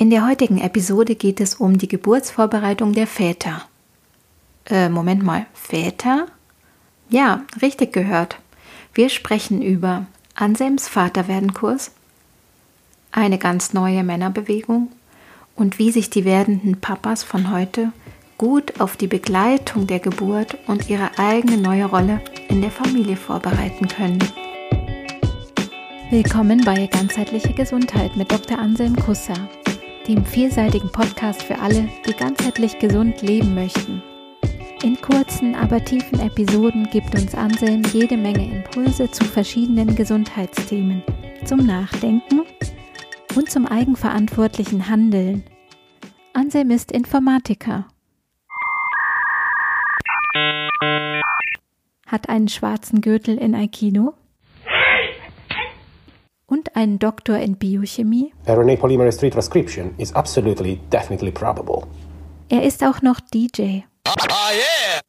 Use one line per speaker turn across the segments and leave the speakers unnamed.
In der heutigen Episode geht es um die Geburtsvorbereitung der Väter. Äh, Moment mal, Väter? Ja, richtig gehört. Wir sprechen über Anselms Vaterwerdenkurs, eine ganz neue Männerbewegung und wie sich die werdenden Papas von heute gut auf die Begleitung der Geburt und ihre eigene neue Rolle in der Familie vorbereiten können. Willkommen bei Ganzheitliche Gesundheit mit Dr. Anselm Kusser, dem vielseitigen Podcast für alle, die ganzheitlich gesund leben möchten. In kurzen, aber tiefen Episoden gibt uns Anselm jede Menge Impulse zu verschiedenen Gesundheitsthemen, zum Nachdenken und zum eigenverantwortlichen Handeln. Anselm ist Informatiker hat einen schwarzen Gürtel in Aikido und einen Doktor in Biochemie. RNA polymerase 3 transcription is absolutely definitely probable. Er ist auch noch DJ. Ah, yeah.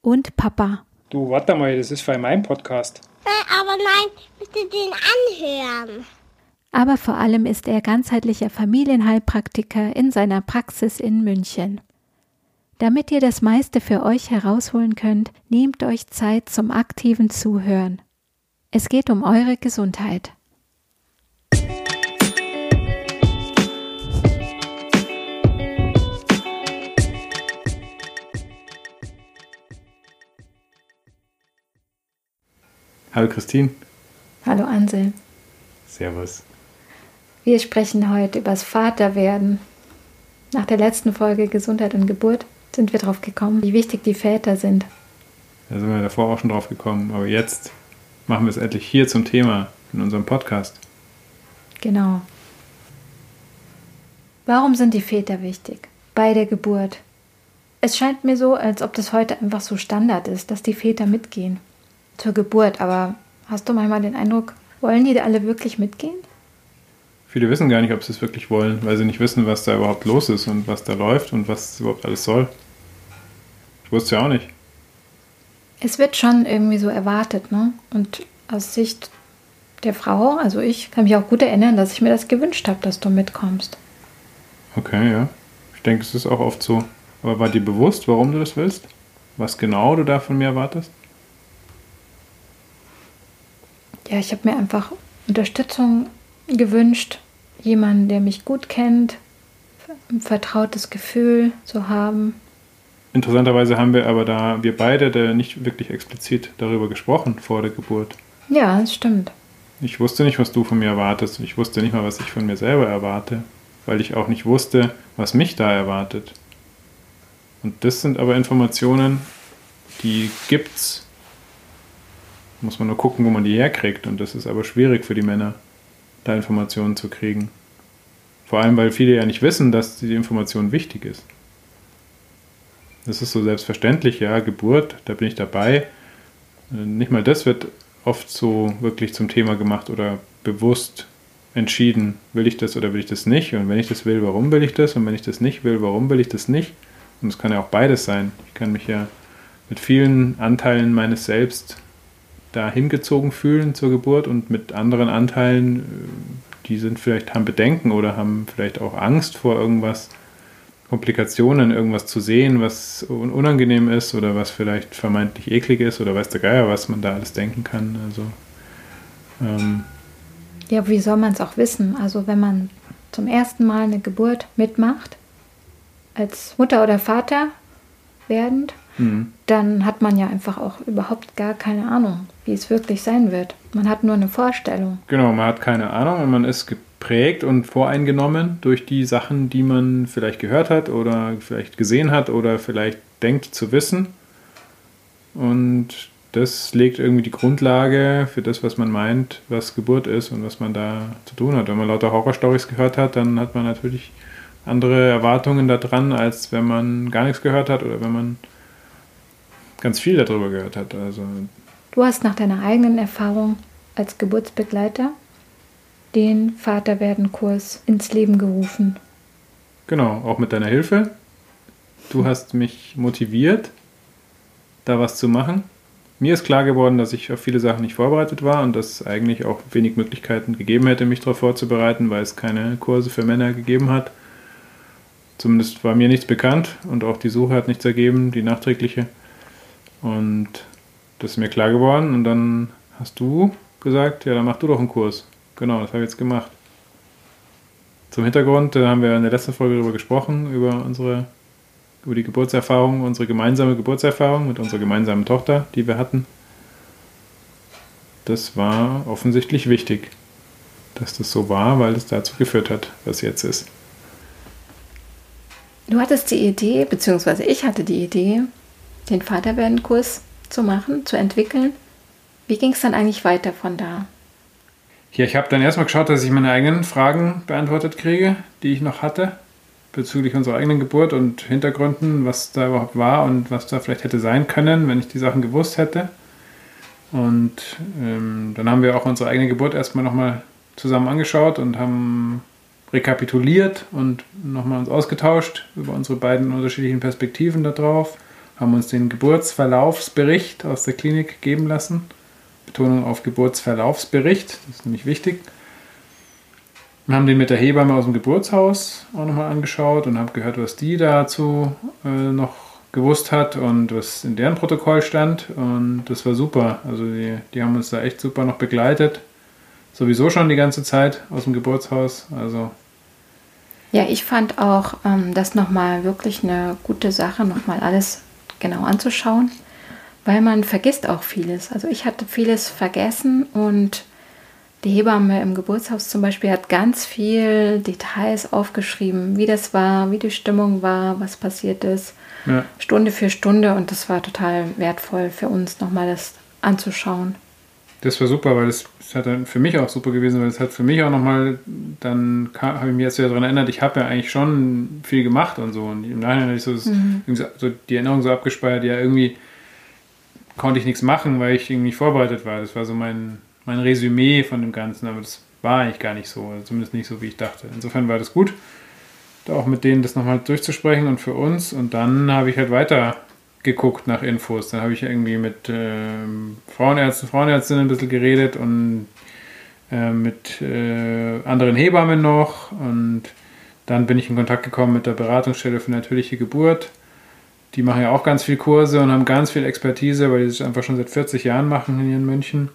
Und Papa.
Du, warte mal, das ist für mein Podcast.
Aber nein, bitte den anhören.
Aber vor allem ist er ganzheitlicher Familienheilpraktiker in seiner Praxis in München. Damit ihr das meiste für euch herausholen könnt, nehmt euch Zeit zum aktiven Zuhören. Es geht um eure Gesundheit.
Hallo Christine.
Hallo Ansel.
Servus.
Wir sprechen heute über das Vaterwerden. Nach der letzten Folge Gesundheit und Geburt sind wir drauf gekommen, wie wichtig die Väter sind.
Da sind wir davor auch schon drauf gekommen, aber jetzt machen wir es endlich hier zum Thema in unserem Podcast.
Genau. Warum sind die Väter wichtig bei der Geburt? Es scheint mir so, als ob das heute einfach so Standard ist, dass die Väter mitgehen zur Geburt. Aber hast du manchmal den Eindruck, wollen die da alle wirklich mitgehen?
Viele wissen gar nicht, ob sie es wirklich wollen, weil sie nicht wissen, was da überhaupt los ist und was da läuft und was überhaupt alles soll. Ich wusste ja auch nicht.
Es wird schon irgendwie so erwartet, ne? Und aus Sicht der Frau, also ich kann mich auch gut erinnern, dass ich mir das gewünscht habe, dass du mitkommst.
Okay, ja. Ich denke, es ist auch oft so. Aber war dir bewusst, warum du das willst? Was genau du da von mir erwartest?
Ja, ich habe mir einfach Unterstützung gewünscht, jemanden, der mich gut kennt, ein vertrautes Gefühl zu haben.
Interessanterweise haben wir aber da, wir beide, da nicht wirklich explizit darüber gesprochen vor der Geburt.
Ja, das stimmt.
Ich wusste nicht, was du von mir erwartest und ich wusste nicht mal, was ich von mir selber erwarte, weil ich auch nicht wusste, was mich da erwartet. Und das sind aber Informationen, die gibt's. Muss man nur gucken, wo man die herkriegt und das ist aber schwierig für die Männer da Informationen zu kriegen. Vor allem, weil viele ja nicht wissen, dass die Information wichtig ist. Das ist so selbstverständlich, ja, Geburt, da bin ich dabei. Nicht mal das wird oft so wirklich zum Thema gemacht oder bewusst entschieden, will ich das oder will ich das nicht? Und wenn ich das will, warum will ich das? Und wenn ich das nicht will, warum will ich das nicht? Und es kann ja auch beides sein. Ich kann mich ja mit vielen Anteilen meines Selbst da hingezogen fühlen zur Geburt und mit anderen Anteilen, äh, die sind vielleicht, haben Bedenken oder haben vielleicht auch Angst vor irgendwas, Komplikationen, irgendwas zu sehen, was unangenehm ist oder was vielleicht vermeintlich eklig ist oder weiß der Geier, was man da alles denken kann. Also,
ähm ja, wie soll man es auch wissen? Also wenn man zum ersten Mal eine Geburt mitmacht, als Mutter oder Vater werdend, mhm. dann hat man ja einfach auch überhaupt gar keine Ahnung, wie es wirklich sein wird. Man hat nur eine Vorstellung.
Genau, man hat keine Ahnung und man ist geprägt und voreingenommen durch die Sachen, die man vielleicht gehört hat oder vielleicht gesehen hat oder vielleicht denkt zu wissen. Und das legt irgendwie die Grundlage für das, was man meint, was Geburt ist und was man da zu tun hat. Wenn man lauter Horrorstories gehört hat, dann hat man natürlich andere Erwartungen daran, als wenn man gar nichts gehört hat oder wenn man ganz viel darüber gehört hat. Also
du hast nach deiner eigenen Erfahrung als Geburtsbegleiter den Vaterwerden-Kurs ins Leben gerufen.
Genau, auch mit deiner Hilfe. Du hast mich motiviert, da was zu machen. mir ist klar geworden, dass ich auf viele Sachen nicht vorbereitet war und dass es eigentlich auch wenig Möglichkeiten gegeben hätte, mich darauf vorzubereiten, weil es keine Kurse für Männer gegeben hat. Zumindest war mir nichts bekannt und auch die Suche hat nichts ergeben, die nachträgliche. Und das ist mir klar geworden und dann hast du gesagt, ja, dann mach du doch einen Kurs. Genau, das habe ich jetzt gemacht. Zum Hintergrund da haben wir in der letzten Folge darüber gesprochen, über unsere über die Geburtserfahrung, unsere gemeinsame Geburtserfahrung mit unserer gemeinsamen Tochter, die wir hatten. Das war offensichtlich wichtig, dass das so war, weil es dazu geführt hat, was jetzt ist.
Du hattest die Idee, beziehungsweise ich hatte die Idee, den Vaterwerden-Kurs zu machen, zu entwickeln. Wie ging es dann eigentlich weiter von da?
Ja, ich habe dann erstmal geschaut, dass ich meine eigenen Fragen beantwortet kriege, die ich noch hatte bezüglich unserer eigenen Geburt und Hintergründen, was da überhaupt war und was da vielleicht hätte sein können, wenn ich die Sachen gewusst hätte. Und ähm, dann haben wir auch unsere eigene Geburt erstmal nochmal zusammen angeschaut und haben rekapituliert und nochmal uns ausgetauscht über unsere beiden unterschiedlichen Perspektiven darauf, haben uns den Geburtsverlaufsbericht aus der Klinik geben lassen. Betonung auf Geburtsverlaufsbericht, das ist nämlich wichtig. Wir haben den mit der Hebamme aus dem Geburtshaus auch nochmal angeschaut und haben gehört, was die dazu äh, noch gewusst hat und was in deren Protokoll stand. Und das war super. Also die, die haben uns da echt super noch begleitet. Sowieso schon die ganze Zeit aus dem Geburtshaus. Also
ja, ich fand auch ähm, das nochmal wirklich eine gute Sache, nochmal alles genau anzuschauen, weil man vergisst auch vieles. Also ich hatte vieles vergessen und die Hebamme im Geburtshaus zum Beispiel hat ganz viel Details aufgeschrieben, wie das war, wie die Stimmung war, was passiert ist, ja. Stunde für Stunde. Und das war total wertvoll für uns, nochmal das anzuschauen.
Das war super, weil das, das hat dann für mich auch super gewesen, weil es hat für mich auch nochmal, dann habe ich mich jetzt wieder daran erinnert, ich habe ja eigentlich schon viel gemacht und so. Und im Nachhinein hatte ich so, das, mhm. so die Erinnerung so abgespeichert, ja, irgendwie konnte ich nichts machen, weil ich irgendwie vorbereitet war. Das war so mein, mein Resümee von dem Ganzen, aber das war eigentlich gar nicht so, zumindest nicht so, wie ich dachte. Insofern war das gut, da auch mit denen das nochmal durchzusprechen und für uns. Und dann habe ich halt weiter geguckt nach Infos. Dann habe ich irgendwie mit äh, Frauenärzten, Frauenärztinnen ein bisschen geredet und äh, mit äh, anderen Hebammen noch. Und dann bin ich in Kontakt gekommen mit der Beratungsstelle für natürliche Geburt. Die machen ja auch ganz viel Kurse und haben ganz viel Expertise, weil die das einfach schon seit 40 Jahren machen hier in München.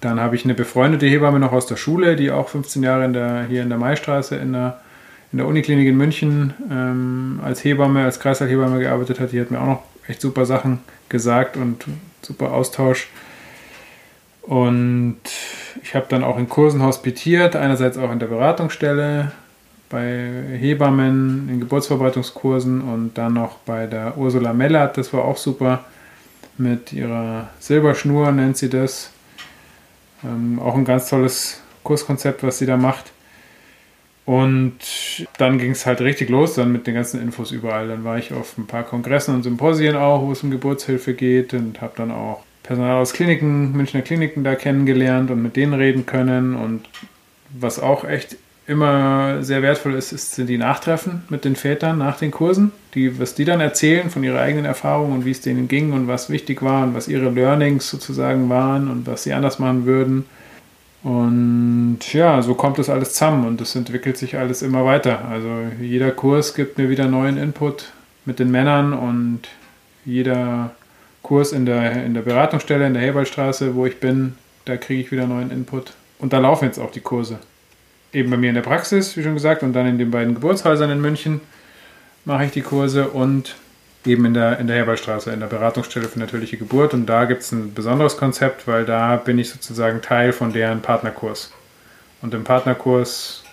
Dann habe ich eine befreundete Hebamme noch aus der Schule, die auch 15 Jahre in der, hier in der Maistraße in der, in der Uniklinik in München ähm, als Hebamme, als Kreislaufhebamme gearbeitet hat. Die hat mir auch noch echt super Sachen gesagt und super Austausch. Und ich habe dann auch in Kursen hospitiert, einerseits auch in der Beratungsstelle, bei Hebammen, in Geburtsvorbereitungskursen und dann noch bei der Ursula Mellert, das war auch super, mit ihrer Silberschnur nennt sie das. Ähm, auch ein ganz tolles Kurskonzept, was sie da macht. Und dann ging es halt richtig los, dann mit den ganzen Infos überall. Dann war ich auf ein paar Kongressen und Symposien auch, wo es um Geburtshilfe geht und habe dann auch Personal aus Kliniken, Münchner Kliniken da kennengelernt und mit denen reden können. Und was auch echt immer sehr wertvoll ist, ist, sind die Nachtreffen mit den Vätern nach den Kursen, die, was die dann erzählen von ihrer eigenen Erfahrung und wie es denen ging und was wichtig war und was ihre Learnings sozusagen waren und was sie anders machen würden. Und ja, so kommt das alles zusammen und es entwickelt sich alles immer weiter. Also jeder Kurs gibt mir wieder neuen Input mit den Männern und jeder Kurs in der, in der Beratungsstelle in der Heberstraße, wo ich bin, da kriege ich wieder neuen Input. Und da laufen jetzt auch die Kurse eben bei mir in der Praxis, wie schon gesagt, und dann in den beiden Geburtshäusern in München mache ich die Kurse und eben in der, in der Herwaldstraße, in der Beratungsstelle für natürliche Geburt. Und da gibt es ein besonderes Konzept, weil da bin ich sozusagen Teil von deren Partnerkurs. Und im Partnerkurs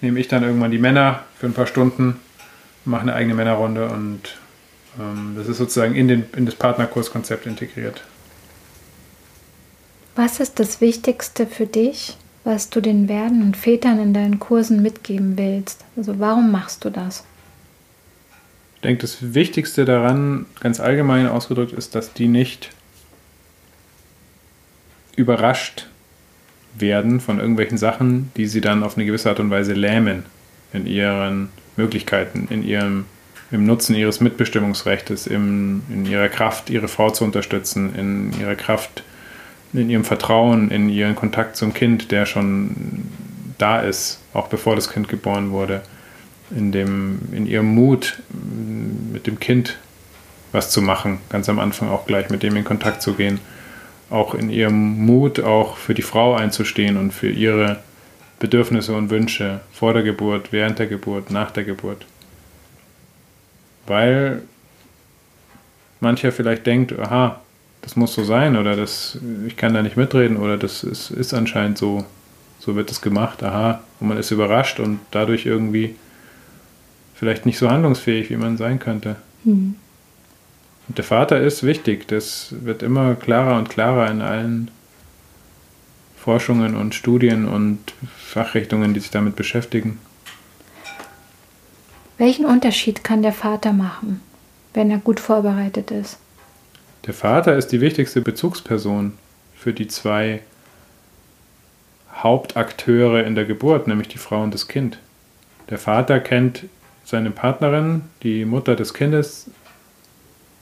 nehme ich dann irgendwann die Männer für ein paar Stunden, mache eine eigene Männerrunde und ähm, das ist sozusagen in, den, in das Partnerkurskonzept integriert.
Was ist das Wichtigste für dich was du den werdenden Vätern in deinen Kursen mitgeben willst. Also warum machst du das?
Ich denke, das Wichtigste daran, ganz allgemein ausgedrückt, ist, dass die nicht überrascht werden von irgendwelchen Sachen, die sie dann auf eine gewisse Art und Weise lähmen in ihren Möglichkeiten, in ihrem im Nutzen ihres Mitbestimmungsrechts, im, in ihrer Kraft, ihre Frau zu unterstützen, in ihrer Kraft, in ihrem Vertrauen, in ihren Kontakt zum Kind, der schon da ist, auch bevor das Kind geboren wurde, in, dem, in ihrem Mut, mit dem Kind was zu machen, ganz am Anfang auch gleich mit dem in Kontakt zu gehen, auch in ihrem Mut auch für die Frau einzustehen und für ihre Bedürfnisse und Wünsche vor der Geburt, während der Geburt, nach der Geburt. Weil mancher vielleicht denkt, aha, das muss so sein oder das, ich kann da nicht mitreden oder das ist, ist anscheinend so, so wird es gemacht, aha, und man ist überrascht und dadurch irgendwie vielleicht nicht so handlungsfähig, wie man sein könnte. Mhm. Und der Vater ist wichtig, das wird immer klarer und klarer in allen Forschungen und Studien und Fachrichtungen, die sich damit beschäftigen.
Welchen Unterschied kann der Vater machen, wenn er gut vorbereitet ist?
Der Vater ist die wichtigste Bezugsperson für die zwei Hauptakteure in der Geburt, nämlich die Frau und das Kind. Der Vater kennt seine Partnerin, die Mutter des Kindes,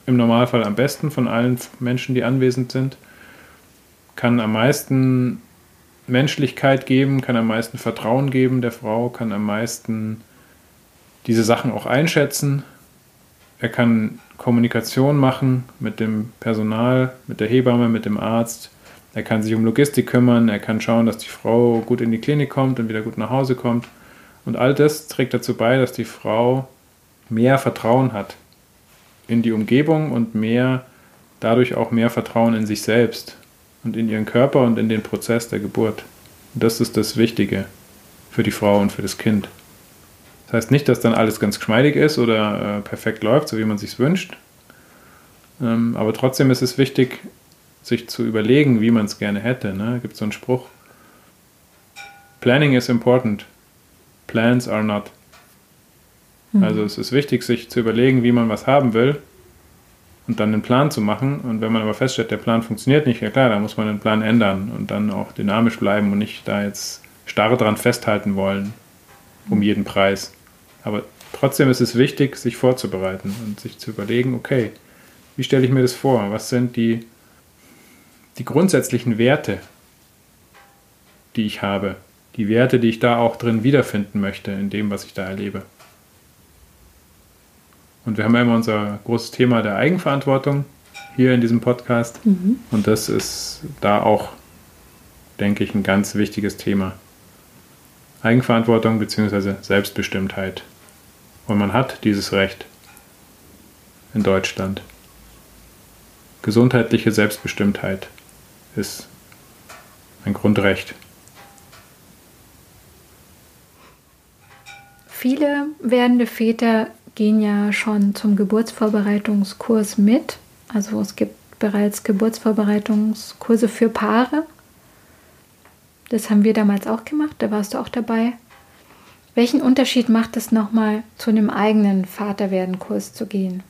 im Normalfall am besten von allen Menschen, die anwesend sind, kann am meisten Menschlichkeit geben, kann am meisten Vertrauen geben der Frau, kann am meisten diese Sachen auch einschätzen. Er kann Kommunikation machen mit dem Personal, mit der Hebamme, mit dem Arzt. Er kann sich um Logistik kümmern, er kann schauen, dass die Frau gut in die Klinik kommt und wieder gut nach Hause kommt. Und all das trägt dazu bei, dass die Frau mehr Vertrauen hat in die Umgebung und mehr, dadurch auch mehr Vertrauen in sich selbst und in ihren Körper und in den Prozess der Geburt. Und das ist das Wichtige für die Frau und für das Kind. Das heißt nicht, dass dann alles ganz geschmeidig ist oder äh, perfekt läuft, so wie man sich wünscht. Ähm, aber trotzdem ist es wichtig, sich zu überlegen, wie man es gerne hätte. Ne? Gibt so einen Spruch: Planning is important, plans are not. Mhm. Also es ist wichtig, sich zu überlegen, wie man was haben will und dann einen Plan zu machen. Und wenn man aber feststellt, der Plan funktioniert nicht, ja klar, dann muss man den Plan ändern und dann auch dynamisch bleiben und nicht da jetzt starr dran festhalten wollen, um jeden Preis. Aber trotzdem ist es wichtig, sich vorzubereiten und sich zu überlegen, okay, wie stelle ich mir das vor? Was sind die, die grundsätzlichen Werte, die ich habe? Die Werte, die ich da auch drin wiederfinden möchte, in dem, was ich da erlebe. Und wir haben ja immer unser großes Thema der Eigenverantwortung hier in diesem Podcast. Mhm. Und das ist da auch, denke ich, ein ganz wichtiges Thema. Eigenverantwortung bzw. Selbstbestimmtheit. Und man hat dieses Recht in Deutschland. Gesundheitliche Selbstbestimmtheit ist ein Grundrecht.
Viele werdende Väter gehen ja schon zum Geburtsvorbereitungskurs mit. Also es gibt bereits Geburtsvorbereitungskurse für Paare. Das haben wir damals auch gemacht, da warst du auch dabei. Welchen Unterschied macht es nochmal, zu einem eigenen Vaterwerden-Kurs zu gehen?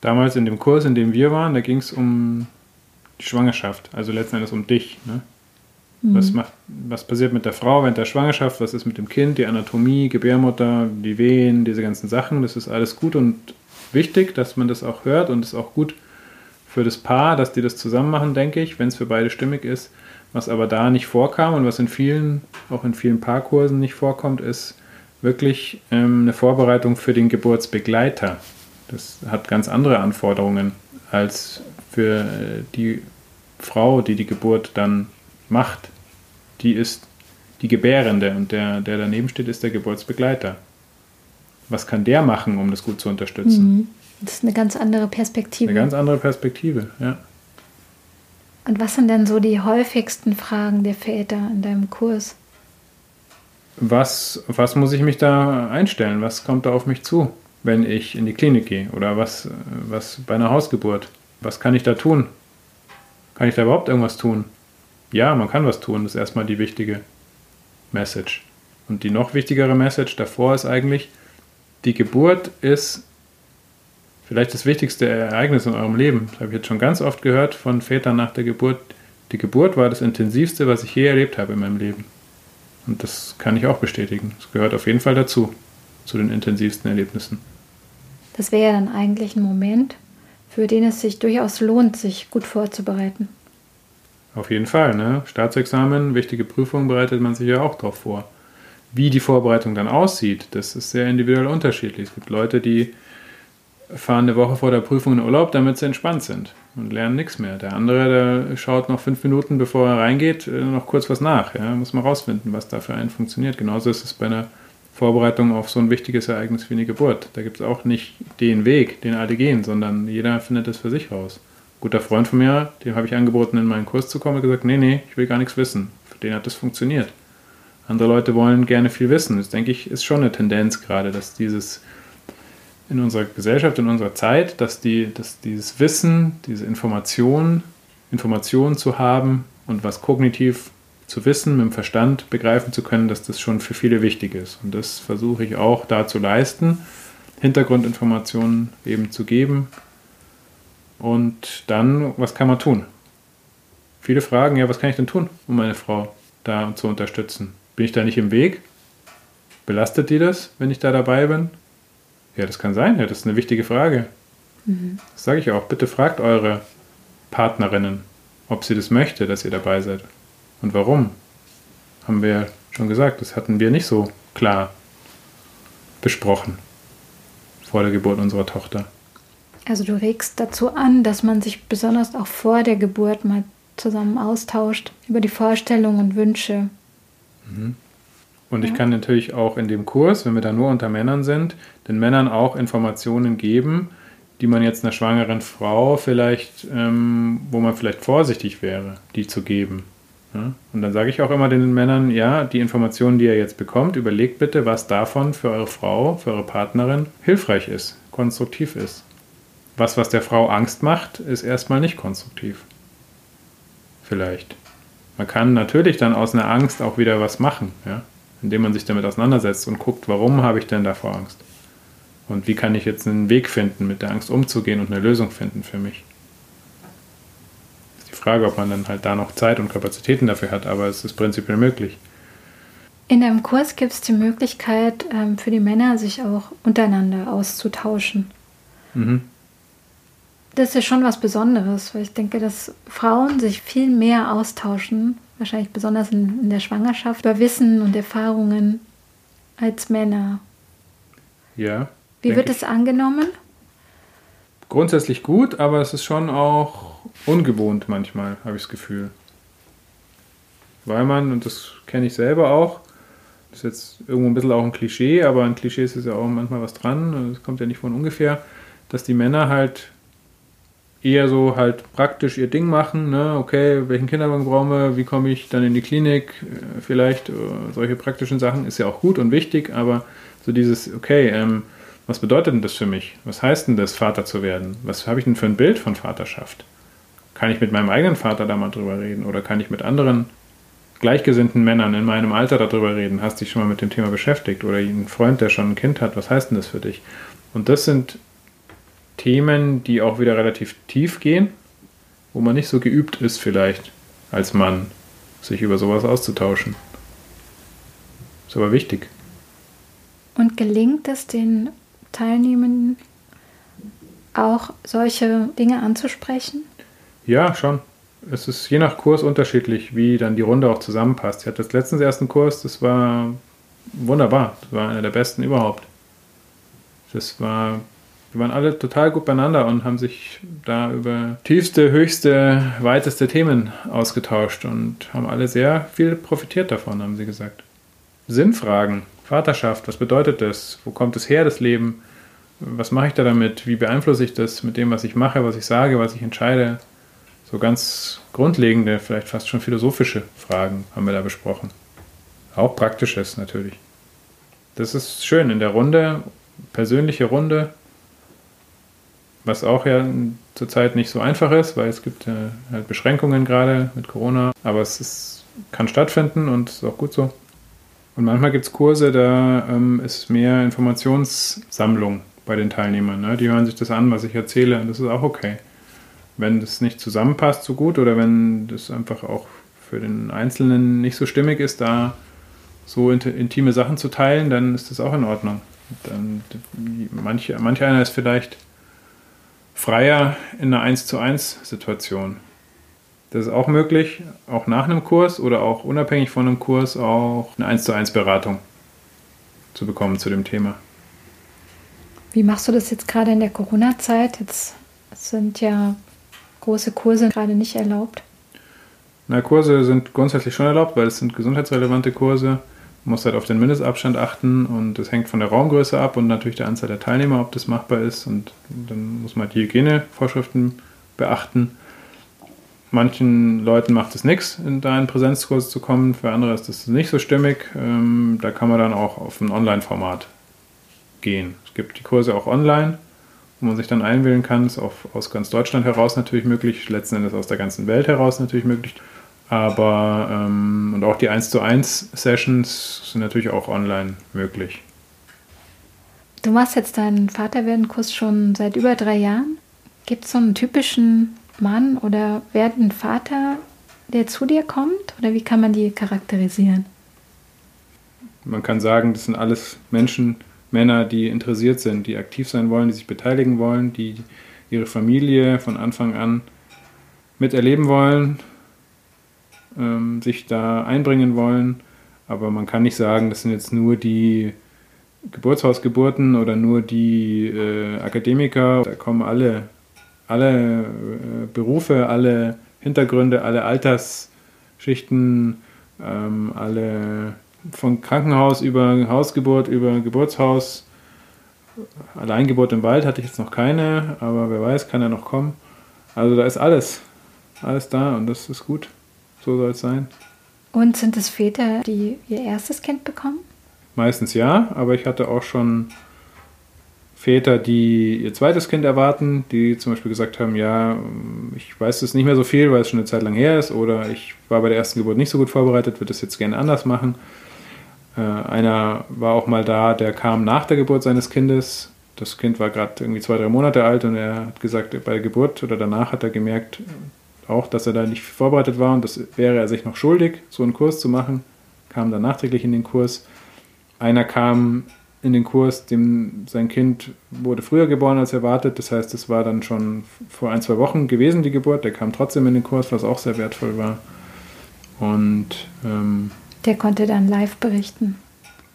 Damals in dem Kurs, in dem wir waren, da ging es um die Schwangerschaft, also letzten Endes um dich. Ne? Was, mhm. macht, was passiert mit der Frau während der Schwangerschaft? Was ist mit dem Kind? Die Anatomie, Gebärmutter, die Wehen, diese ganzen Sachen. Das ist alles gut und wichtig, dass man das auch hört und ist auch gut für das Paar, dass die das zusammen machen, denke ich, wenn es für beide stimmig ist. Was aber da nicht vorkam und was in vielen, auch in vielen Paarkursen nicht vorkommt, ist wirklich ähm, eine Vorbereitung für den Geburtsbegleiter. Das hat ganz andere Anforderungen als für äh, die Frau, die die Geburt dann macht die ist die Gebärende und der, der daneben steht, ist der Geburtsbegleiter. Was kann der machen, um das gut zu unterstützen?
Mhm. Das ist eine ganz andere Perspektive.
Eine ganz andere Perspektive, ja.
Und was sind denn so die häufigsten Fragen der Väter in deinem Kurs?
Was, was muss ich mich da einstellen? Was kommt da auf mich zu, wenn ich in die Klinik gehe? Oder was, was bei einer Hausgeburt? Was kann ich da tun? Kann ich da überhaupt irgendwas tun? Ja, man kann was tun, ist erstmal die wichtige Message. Und die noch wichtigere Message davor ist eigentlich, die Geburt ist vielleicht das wichtigste Ereignis in eurem Leben. Das habe ich jetzt schon ganz oft gehört von Vätern nach der Geburt. Die Geburt war das intensivste, was ich je erlebt habe in meinem Leben. Und das kann ich auch bestätigen. Es gehört auf jeden Fall dazu. zu den intensivsten Erlebnissen.
Das wäre ja dann eigentlich ein Moment, für den es sich durchaus lohnt, sich gut vorzubereiten.
Auf jeden Fall, ne? Staatsexamen, wichtige Prüfungen bereitet man sich ja auch darauf vor. Wie die Vorbereitung dann aussieht, das ist sehr individuell unterschiedlich. Es gibt Leute, die fahren eine Woche vor der Prüfung in Urlaub, damit sie entspannt sind und lernen nichts mehr. Der andere, der schaut noch fünf Minuten, bevor er reingeht, äh, noch kurz was nach. Ja? Muss man rausfinden, was da für einen funktioniert. Genauso ist es bei einer Vorbereitung auf so ein wichtiges Ereignis wie eine Geburt. Da gibt es auch nicht den Weg, den alle gehen, sondern jeder findet es für sich raus. Guter Freund von mir, dem habe ich angeboten, in meinen Kurs zu kommen, hat gesagt, nee, nee, ich will gar nichts wissen. Für den hat das funktioniert. Andere Leute wollen gerne viel wissen. Das denke ich, ist schon eine Tendenz gerade, dass dieses in unserer Gesellschaft, in unserer Zeit, dass, die, dass dieses Wissen, diese Information, Informationen zu haben und was kognitiv zu wissen, mit dem Verstand begreifen zu können, dass das schon für viele wichtig ist. Und das versuche ich auch da zu leisten, Hintergrundinformationen eben zu geben. Und dann, was kann man tun? Viele fragen, ja, was kann ich denn tun, um meine Frau da zu unterstützen? Bin ich da nicht im Weg? Belastet die das, wenn ich da dabei bin? Ja, das kann sein. Ja, das ist eine wichtige Frage. Mhm. Das sage ich auch. Bitte fragt eure Partnerinnen, ob sie das möchte, dass ihr dabei seid. Und warum? Haben wir schon gesagt. Das hatten wir nicht so klar besprochen vor der Geburt unserer Tochter.
Also du regst dazu an, dass man sich besonders auch vor der Geburt mal zusammen austauscht über die Vorstellungen und Wünsche.
Mhm. Und ja. ich kann natürlich auch in dem Kurs, wenn wir da nur unter Männern sind, den Männern auch Informationen geben, die man jetzt einer schwangeren Frau vielleicht, ähm, wo man vielleicht vorsichtig wäre, die zu geben. Ja? Und dann sage ich auch immer den Männern, ja, die Informationen, die ihr jetzt bekommt, überlegt bitte, was davon für eure Frau, für eure Partnerin hilfreich ist, konstruktiv ist. Was, was der Frau Angst macht, ist erstmal nicht konstruktiv. Vielleicht. Man kann natürlich dann aus einer Angst auch wieder was machen, ja indem man sich damit auseinandersetzt und guckt, warum habe ich denn davor Angst? Und wie kann ich jetzt einen Weg finden, mit der Angst umzugehen und eine Lösung finden für mich? Das ist die Frage, ob man dann halt da noch Zeit und Kapazitäten dafür hat, aber es ist prinzipiell möglich.
In deinem Kurs gibt es die Möglichkeit ähm, für die Männer, sich auch untereinander auszutauschen. Mhm. Das ist schon was Besonderes, weil ich denke, dass Frauen sich viel mehr austauschen wahrscheinlich besonders in, in der Schwangerschaft, über Wissen und Erfahrungen als Männer.
Ja.
Wie wird es angenommen?
Grundsätzlich gut, aber es ist schon auch ungewohnt manchmal, habe ich das Gefühl. Weil man, und das kenne ich selber auch, das ist jetzt irgendwo ein bisschen auch ein Klischee, aber ein Klischee ist ja auch manchmal was dran, das kommt ja nicht von ungefähr, dass die Männer halt eher so halt praktisch ihr Ding machen, ne? okay, welchen Kinderwagen brauchen wir, wie komme ich dann in die Klinik, äh, vielleicht äh, solche praktischen Sachen ist ja auch gut und wichtig, aber so dieses, okay, ähm, was bedeutet denn das für mich? Was heißt denn das, Vater zu werden? Was habe ich denn für ein Bild von Vaterschaft? Kann ich mit meinem eigenen Vater da mal drüber reden oder kann ich mit anderen gleichgesinnten Männern in meinem Alter darüber reden? Hast dich schon mal mit dem Thema beschäftigt oder ein Freund, der schon ein Kind hat, was heißt denn das für dich? Und das sind Themen, die auch wieder relativ tief gehen, wo man nicht so geübt ist vielleicht als Mann, sich über sowas auszutauschen. Ist aber wichtig.
Und gelingt es den Teilnehmenden auch solche Dinge anzusprechen?
Ja, schon. Es ist je nach Kurs unterschiedlich, wie dann die Runde auch zusammenpasst. Ich hatte das letztens ersten Kurs, das war wunderbar. Das war einer der besten überhaupt. Das war wir waren alle total gut beieinander und haben sich da über tiefste, höchste, weiteste Themen ausgetauscht und haben alle sehr viel profitiert davon, haben sie gesagt. Sinnfragen, Vaterschaft, was bedeutet das? Wo kommt es her, das Leben? Was mache ich da damit? Wie beeinflusse ich das mit dem, was ich mache, was ich sage, was ich entscheide? So ganz grundlegende, vielleicht fast schon philosophische Fragen haben wir da besprochen. Auch praktisches natürlich. Das ist schön in der Runde, persönliche Runde, was auch ja zurzeit nicht so einfach ist, weil es gibt ja halt Beschränkungen gerade mit Corona. Aber es ist, kann stattfinden und ist auch gut so. Und manchmal gibt es Kurse, da ähm, ist mehr Informationssammlung bei den Teilnehmern. Ne? Die hören sich das an, was ich erzähle, und das ist auch okay. Wenn das nicht zusammenpasst so gut oder wenn das einfach auch für den Einzelnen nicht so stimmig ist, da so intime Sachen zu teilen, dann ist das auch in Ordnung. Dann, manch, manch einer ist vielleicht freier in einer 1 zu 1 Situation. Das ist auch möglich, auch nach einem Kurs oder auch unabhängig von einem Kurs auch eine 1 zu 1 Beratung zu bekommen zu dem Thema.
Wie machst du das jetzt gerade in der Corona-Zeit? Jetzt sind ja große Kurse gerade nicht erlaubt.
Na, Kurse sind grundsätzlich schon erlaubt, weil es sind gesundheitsrelevante Kurse. Muss halt auf den Mindestabstand achten und es hängt von der Raumgröße ab und natürlich der Anzahl der Teilnehmer, ob das machbar ist. Und dann muss man halt die Hygienevorschriften beachten. Manchen Leuten macht es nichts, in deinen Präsenzkurs zu kommen. Für andere ist das nicht so stimmig. Ähm, da kann man dann auch auf ein Online-Format gehen. Es gibt die Kurse auch online, wo man sich dann einwählen kann. Das ist auch aus ganz Deutschland heraus natürlich möglich, letzten Endes aus der ganzen Welt heraus natürlich möglich. Aber ähm, und auch die 1 zu 1 Sessions sind natürlich auch online möglich.
Du machst jetzt deinen Vaterwerden-Kurs schon seit über drei Jahren. Gibt es so einen typischen Mann oder werdenden Vater, der zu dir kommt? Oder wie kann man die charakterisieren?
Man kann sagen, das sind alles Menschen, Männer, die interessiert sind, die aktiv sein wollen, die sich beteiligen wollen, die ihre Familie von Anfang an miterleben wollen, ähm, sich da einbringen wollen. Aber man kann nicht sagen, das sind jetzt nur die Geburtshausgeburten oder nur die äh, Akademiker. Da kommen alle, alle äh, Berufe, alle Hintergründe, alle Altersschichten, ähm, alle von Krankenhaus über Hausgeburt, über Geburtshaus. Alleingeburt im Wald hatte ich jetzt noch keine, aber wer weiß, kann ja noch kommen. Also da ist alles, alles da und das ist gut. So soll es sein.
Und sind es Väter, die ihr erstes Kind bekommen?
Meistens ja, aber ich hatte auch schon Väter, die ihr zweites Kind erwarten, die zum Beispiel gesagt haben, ja, ich weiß es nicht mehr so viel, weil es schon eine Zeit lang her ist, oder ich war bei der ersten Geburt nicht so gut vorbereitet, würde das jetzt gerne anders machen. Äh, einer war auch mal da, der kam nach der Geburt seines Kindes. Das Kind war gerade irgendwie zwei, drei Monate alt und er hat gesagt, bei der Geburt oder danach hat er gemerkt, auch, dass er da nicht vorbereitet war und das wäre er sich noch schuldig, so einen Kurs zu machen. Kam dann nachträglich in den Kurs. Einer kam in den Kurs, dem sein Kind wurde früher geboren als erwartet. Das heißt, es war dann schon vor ein, zwei Wochen gewesen, die Geburt. Der kam trotzdem in den Kurs, was auch sehr wertvoll war. Und ähm,
der konnte dann live berichten.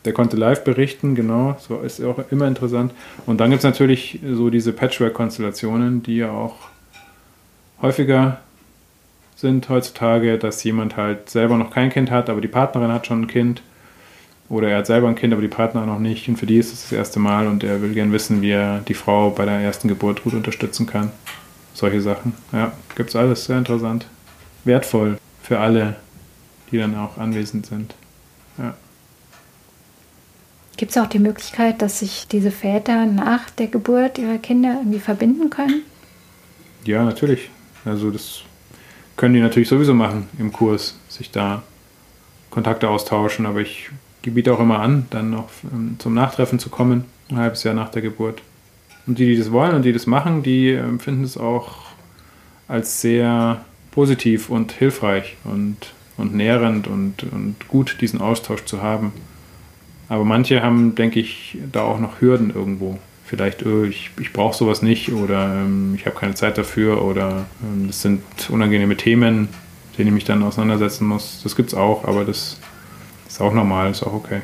Der konnte live berichten, genau. So ist auch immer interessant. Und dann gibt es natürlich so diese Patchwork-Konstellationen, die ja auch häufiger sind heutzutage, dass jemand halt selber noch kein Kind hat, aber die Partnerin hat schon ein Kind. Oder er hat selber ein Kind, aber die Partnerin noch nicht. Und für die ist es das erste Mal und er will gern wissen, wie er die Frau bei der ersten Geburt gut unterstützen kann. Solche Sachen. Ja, gibt's alles. Sehr interessant. Wertvoll für alle, die dann auch anwesend sind. Ja.
Gibt es auch die Möglichkeit, dass sich diese Väter nach der Geburt ihrer Kinder irgendwie verbinden können?
Ja, natürlich. Also das können die natürlich sowieso machen im Kurs, sich da Kontakte austauschen, aber ich gebiete auch immer an, dann noch ähm, zum Nachtreffen zu kommen, ein halbes Jahr nach der Geburt. Und die, die das wollen und die das machen, die empfinden es auch als sehr positiv und hilfreich und und nährend und, und gut, diesen Austausch zu haben. Aber manche haben, denke ich, da auch noch Hürden irgendwo. Vielleicht, oh, ich, ich brauche sowas nicht oder ähm, ich habe keine Zeit dafür oder ähm, das sind unangenehme Themen, denen ich mich dann auseinandersetzen muss. Das gibt es auch, aber das ist auch normal, ist auch okay.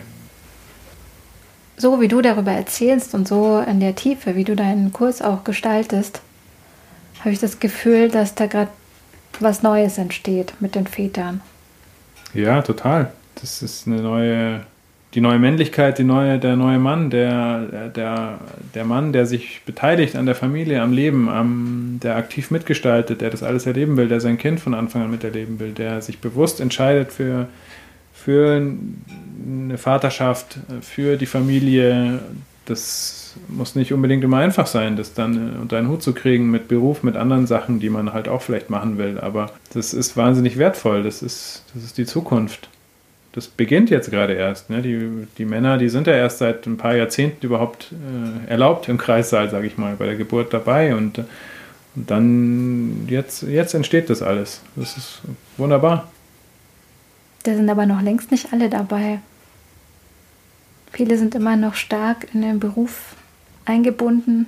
So wie du darüber erzählst und so in der Tiefe, wie du deinen Kurs auch gestaltest, habe ich das Gefühl, dass da gerade was Neues entsteht mit den Vätern.
Ja, total. Das ist eine neue, die neue Männlichkeit, die neue, der neue Mann, der, der, der Mann, der sich beteiligt an der Familie, am Leben, am, der aktiv mitgestaltet, der das alles erleben will, der sein Kind von Anfang an miterleben will, der sich bewusst entscheidet für, für eine Vaterschaft, für die Familie. Das muss nicht unbedingt immer einfach sein, das dann unter einen Hut zu kriegen mit Beruf, mit anderen Sachen, die man halt auch vielleicht machen will. Aber das ist wahnsinnig wertvoll. Das ist, das ist die Zukunft. Das beginnt jetzt gerade erst. Ne? Die, die Männer, die sind ja erst seit ein paar Jahrzehnten überhaupt äh, erlaubt im Kreissaal, sage ich mal, bei der Geburt dabei. Und, und dann, jetzt, jetzt entsteht das alles. Das ist wunderbar.
Da sind aber noch längst nicht alle dabei. Viele sind immer noch stark in den Beruf eingebunden.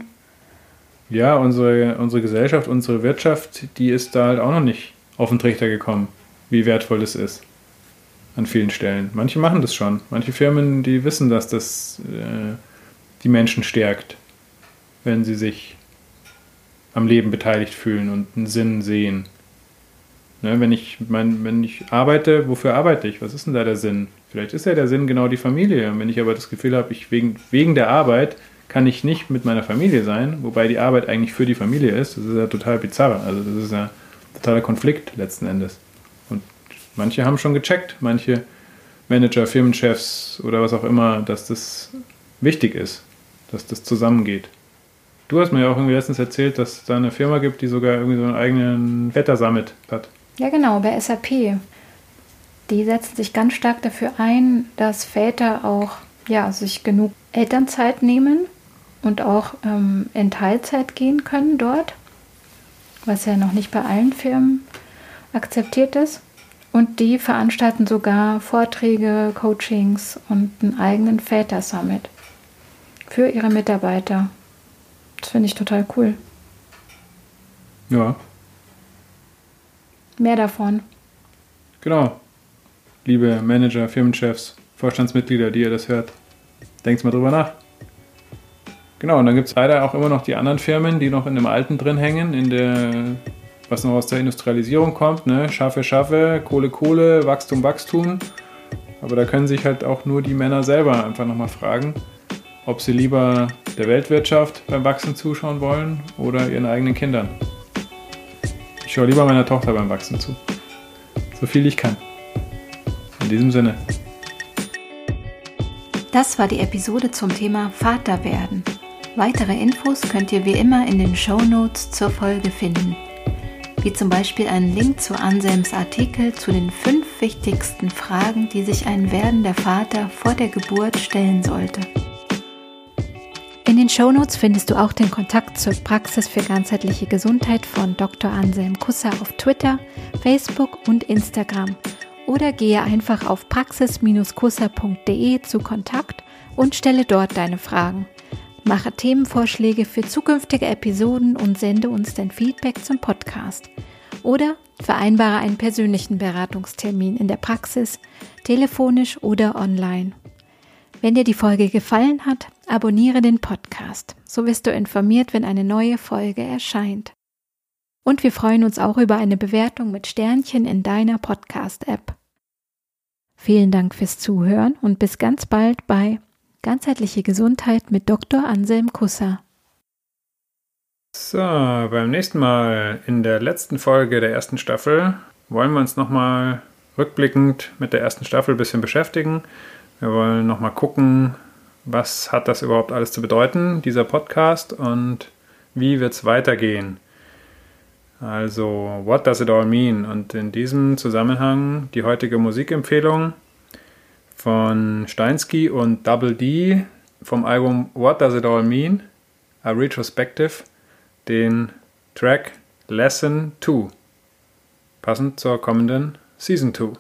Ja, unsere, unsere Gesellschaft, unsere Wirtschaft, die ist da halt auch noch nicht auf den Trichter gekommen, wie wertvoll das ist. An vielen Stellen. Manche machen das schon. Manche Firmen, die wissen, dass das äh, die Menschen stärkt, wenn sie sich am Leben beteiligt fühlen und einen Sinn sehen. Ne, wenn, ich, mein, wenn ich arbeite, wofür arbeite ich? Was ist denn da der Sinn? Vielleicht ist ja der Sinn genau die Familie. Und wenn ich aber das Gefühl habe, ich wegen, wegen der Arbeit kann ich nicht mit meiner Familie sein, wobei die Arbeit eigentlich für die Familie ist, das ist ja total bizarr. Also das ist ja totaler Konflikt letzten Endes. Manche haben schon gecheckt, manche Manager, Firmenchefs oder was auch immer, dass das wichtig ist, dass das zusammengeht. Du hast mir ja auch irgendwie letztens erzählt, dass es da eine Firma gibt, die sogar irgendwie so einen eigenen Wettersummit hat.
Ja, genau, bei SAP. Die setzen sich ganz stark dafür ein, dass Väter auch ja, sich genug Elternzeit nehmen und auch ähm, in Teilzeit gehen können dort, was ja noch nicht bei allen Firmen akzeptiert ist. Und die veranstalten sogar Vorträge, Coachings und einen eigenen Väter-Summit für ihre Mitarbeiter. Das finde ich total cool.
Ja.
Mehr davon.
Genau. Liebe Manager, Firmenchefs, Vorstandsmitglieder, die ihr das hört, denkt mal drüber nach. Genau, und dann gibt es leider auch immer noch die anderen Firmen, die noch in dem Alten drin hängen, in der, was noch aus der Industrialisierung kommt, ne? Schaffe, Schaffe, Kohle, Kohle, Wachstum, Wachstum. Aber da können sich halt auch nur die Männer selber einfach nochmal fragen, ob sie lieber der Weltwirtschaft beim Wachsen zuschauen wollen oder ihren eigenen Kindern. Ich schaue lieber meiner Tochter beim Wachsen zu. So viel ich kann. In diesem Sinne.
Das war die Episode zum Thema Vater werden. Weitere Infos könnt ihr wie immer in den Show Notes zur Folge finden. Wie zum Beispiel einen Link zu Anselms Artikel zu den fünf wichtigsten Fragen, die sich ein werdender Vater vor der Geburt stellen sollte. In den Shownotes findest du auch den Kontakt zur Praxis für ganzheitliche Gesundheit von Dr. Anselm Kusser auf Twitter, Facebook und Instagram oder gehe einfach auf praxis-kusser.de zu Kontakt und stelle dort deine Fragen. Mache Themenvorschläge für zukünftige Episoden und sende uns dein Feedback zum Podcast. Oder vereinbare einen persönlichen Beratungstermin in der Praxis, telefonisch oder online. Wenn dir die Folge gefallen hat, abonniere den Podcast. So wirst du informiert, wenn eine neue Folge erscheint. Und wir freuen uns auch über eine Bewertung mit Sternchen in deiner Podcast-App. Vielen Dank fürs Zuhören und bis ganz bald bei Ganzheitliche Gesundheit mit Dr. Anselm Kusser.
So, beim nächsten Mal in der letzten Folge der ersten Staffel wollen wir uns nochmal rückblickend mit der ersten Staffel ein bisschen beschäftigen. Wir wollen nochmal gucken, was hat das überhaupt alles zu bedeuten, dieser Podcast, und wie wird es weitergehen. Also, what does it all mean? Und in diesem Zusammenhang die heutige Musikempfehlung von Steinsky und Double D vom Album What Does It All Mean? A Retrospective, den Track Lesson 2, passend zur kommenden Season 2.